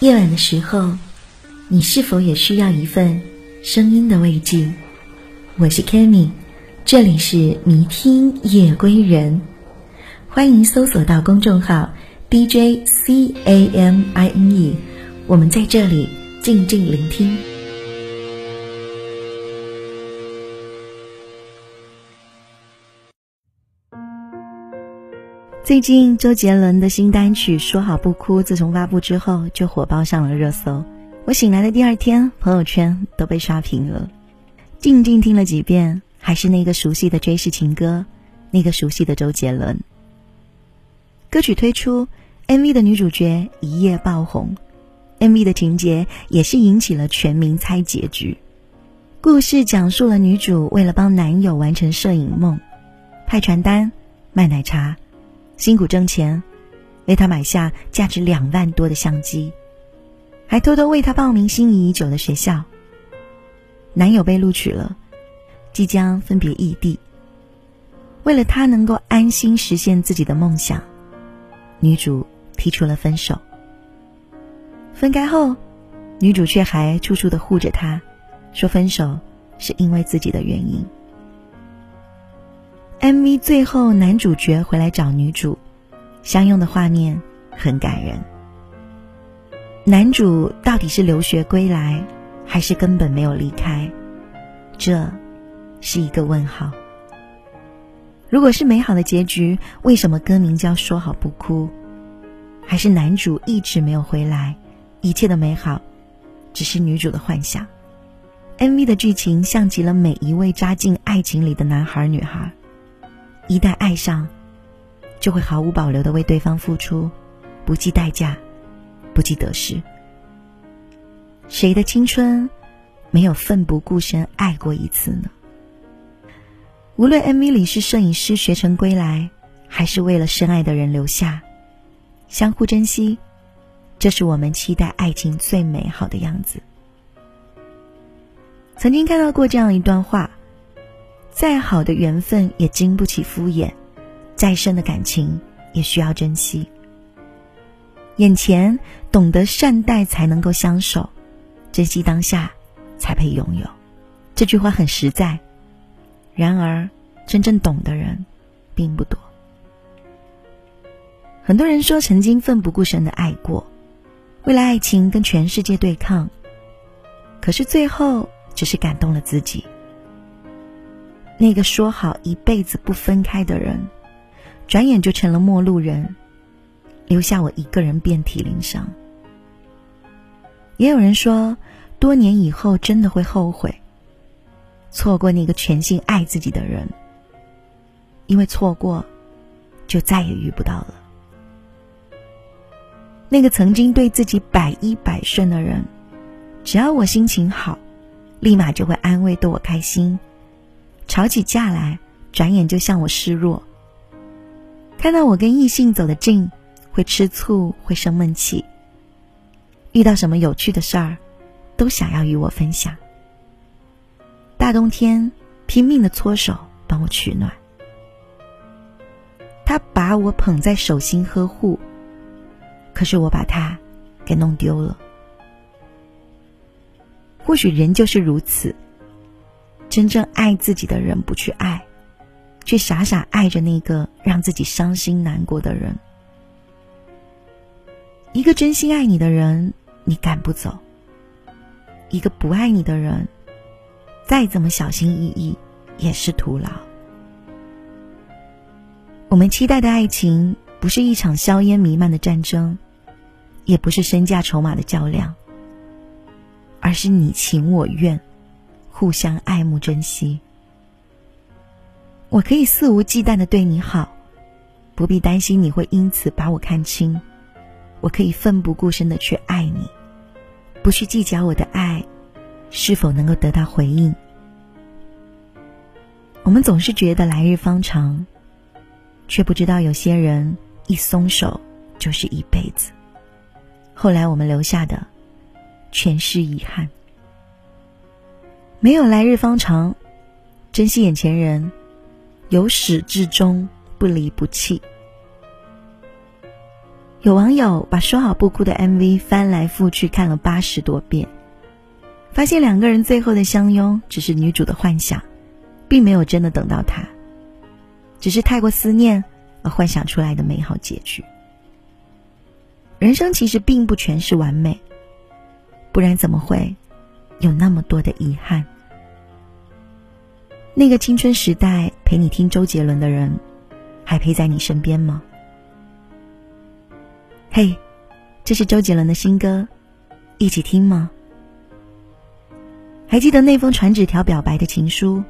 夜晚的时候，你是否也需要一份声音的慰藉？我是 Kami，这里是迷听夜归人，欢迎搜索到公众号 DJ C A M I N E，我们在这里静静聆听。最近周杰伦的新单曲《说好不哭》自从发布之后就火爆上了热搜。我醒来的第二天，朋友圈都被刷屏了。静静听了几遍，还是那个熟悉的追视情歌，那个熟悉的周杰伦。歌曲推出，MV 的女主角一夜爆红，MV 的情节也是引起了全民猜结局。故事讲述了女主为了帮男友完成摄影梦，派传单、卖奶茶。辛苦挣钱，为他买下价值两万多的相机，还偷偷为他报名心仪已久的学校。男友被录取了，即将分别异地。为了他能够安心实现自己的梦想，女主提出了分手。分开后，女主却还处处的护着他，说分手是因为自己的原因。MV 最后，男主角回来找女主，相拥的画面很感人。男主到底是留学归来，还是根本没有离开？这是一个问号。如果是美好的结局，为什么歌名叫《说好不哭》？还是男主一直没有回来，一切的美好只是女主的幻想？MV 的剧情像极了每一位扎进爱情里的男孩女孩。一旦爱上，就会毫无保留的为对方付出，不计代价，不计得失。谁的青春没有奋不顾身爱过一次呢？无论 MV 里是摄影师学成归来，还是为了深爱的人留下，相互珍惜，这是我们期待爱情最美好的样子。曾经看到过这样一段话。再好的缘分也经不起敷衍，再深的感情也需要珍惜。眼前懂得善待才能够相守，珍惜当下才配拥有。这句话很实在，然而真正懂的人并不多。很多人说曾经奋不顾身的爱过，为了爱情跟全世界对抗，可是最后只是感动了自己。那个说好一辈子不分开的人，转眼就成了陌路人，留下我一个人遍体鳞伤。也有人说，多年以后真的会后悔，错过那个全心爱自己的人，因为错过，就再也遇不到了。那个曾经对自己百依百顺的人，只要我心情好，立马就会安慰逗我开心。吵起架来，转眼就向我示弱。看到我跟异性走得近，会吃醋，会生闷气。遇到什么有趣的事儿，都想要与我分享。大冬天拼命的搓手帮我取暖。他把我捧在手心呵护，可是我把他给弄丢了。或许人就是如此。真正爱自己的人不去爱，却傻傻爱着那个让自己伤心难过的人。一个真心爱你的人，你赶不走；一个不爱你的人，再怎么小心翼翼也是徒劳。我们期待的爱情，不是一场硝烟弥漫的战争，也不是身价筹码的较量，而是你情我愿。互相爱慕、珍惜，我可以肆无忌惮的对你好，不必担心你会因此把我看轻。我可以奋不顾身的去爱你，不去计较我的爱是否能够得到回应。我们总是觉得来日方长，却不知道有些人一松手就是一辈子。后来我们留下的，全是遗憾。没有来日方长，珍惜眼前人，由始至终不离不弃。有网友把说好不哭的 MV 翻来覆去看了八十多遍，发现两个人最后的相拥只是女主的幻想，并没有真的等到他，只是太过思念而幻想出来的美好结局。人生其实并不全是完美，不然怎么会有那么多的遗憾？那个青春时代陪你听周杰伦的人，还陪在你身边吗？嘿，这是周杰伦的新歌，一起听吗？还记得那封传纸条表白的情书？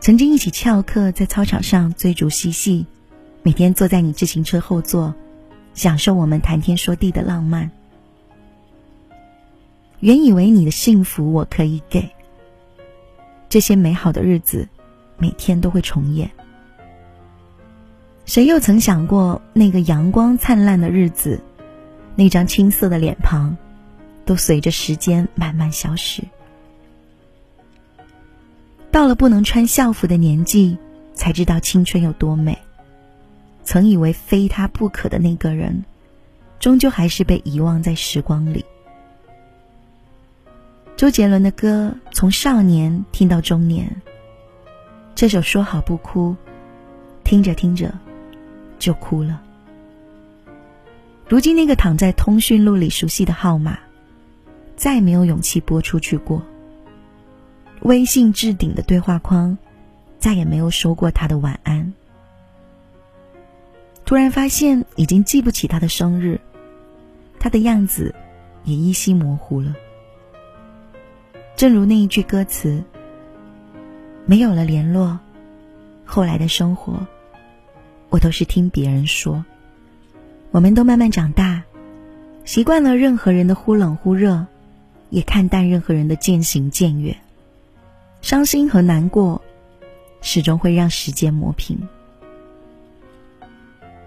曾经一起翘课在操场上追逐嬉戏，每天坐在你自行车后座，享受我们谈天说地的浪漫。原以为你的幸福我可以给，这些美好的日子，每天都会重演。谁又曾想过，那个阳光灿烂的日子，那张青涩的脸庞，都随着时间慢慢消失。到了不能穿校服的年纪，才知道青春有多美。曾以为非他不可的那个人，终究还是被遗忘在时光里。周杰伦的歌，从少年听到中年。这首《说好不哭》，听着听着。就哭了。如今那个躺在通讯录里熟悉的号码，再没有勇气拨出去过。微信置顶的对话框，再也没有收过他的晚安。突然发现已经记不起他的生日，他的样子也依稀模糊了。正如那一句歌词：“没有了联络，后来的生活。”我都是听别人说，我们都慢慢长大，习惯了任何人的忽冷忽热，也看淡任何人的渐行渐远。伤心和难过，始终会让时间磨平。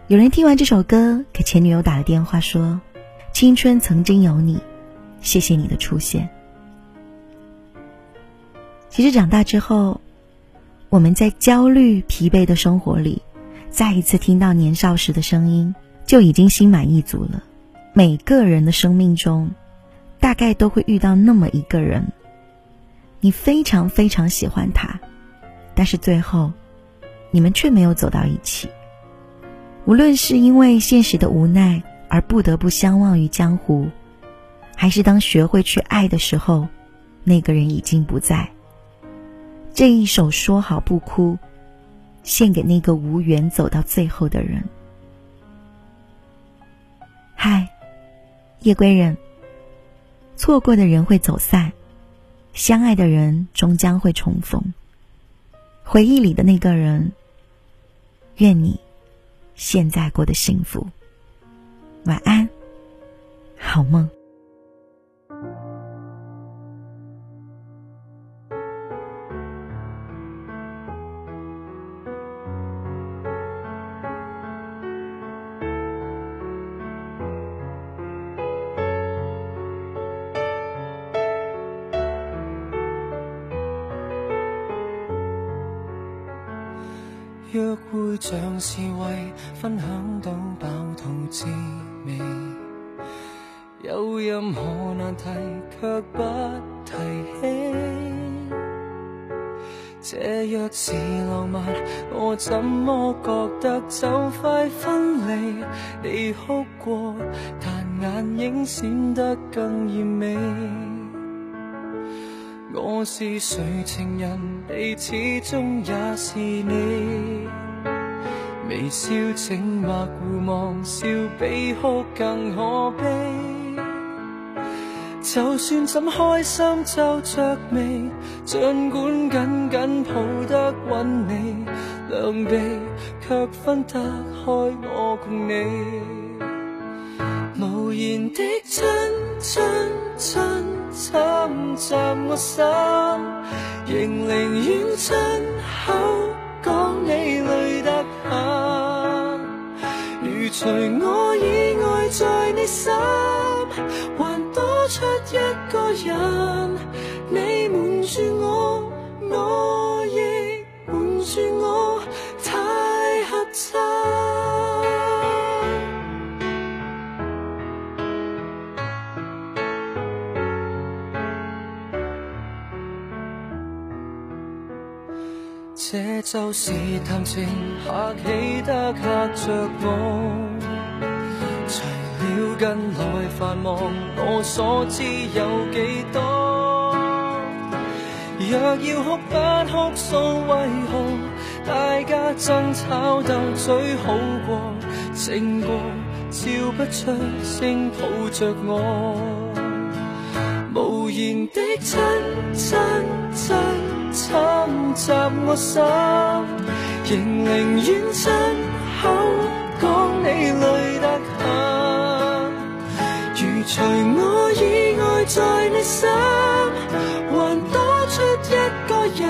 有人听完这首歌，给前女友打了电话，说：“青春曾经有你，谢谢你的出现。”其实长大之后，我们在焦虑、疲惫的生活里。再一次听到年少时的声音，就已经心满意足了。每个人的生命中，大概都会遇到那么一个人，你非常非常喜欢他，但是最后，你们却没有走到一起。无论是因为现实的无奈而不得不相忘于江湖，还是当学会去爱的时候，那个人已经不在。这一首说好不哭。献给那个无缘走到最后的人。嗨，夜归人。错过的人会走散，相爱的人终将会重逢。回忆里的那个人，愿你现在过得幸福。晚安，好梦。像是为分享到饱肚滋味，有任何难题却不提起。这若是浪漫，我怎么觉得就快分离？你哭过，但眼影闪得更艳美。我是谁情人，你始终也是你。微笑静默互望，笑比哭更可悲。就算怎开心皱着眉，尽管紧紧抱得稳你，两臂却分得开我共你。无言的亲亲亲侵袭我心，仍宁愿亲口除我以外在你心，还多出一个人，你瞒住我，就是谈情客气得吓着我。除了近来繁忙，我所知有几多？若要哭不哭诉，为何大家争吵斗嘴好过？静过，笑不出声抱着我，无言的亲亲亲侵袭我心，仍宁愿亲口讲你累得很。如除我以外在你心，还多出一个人，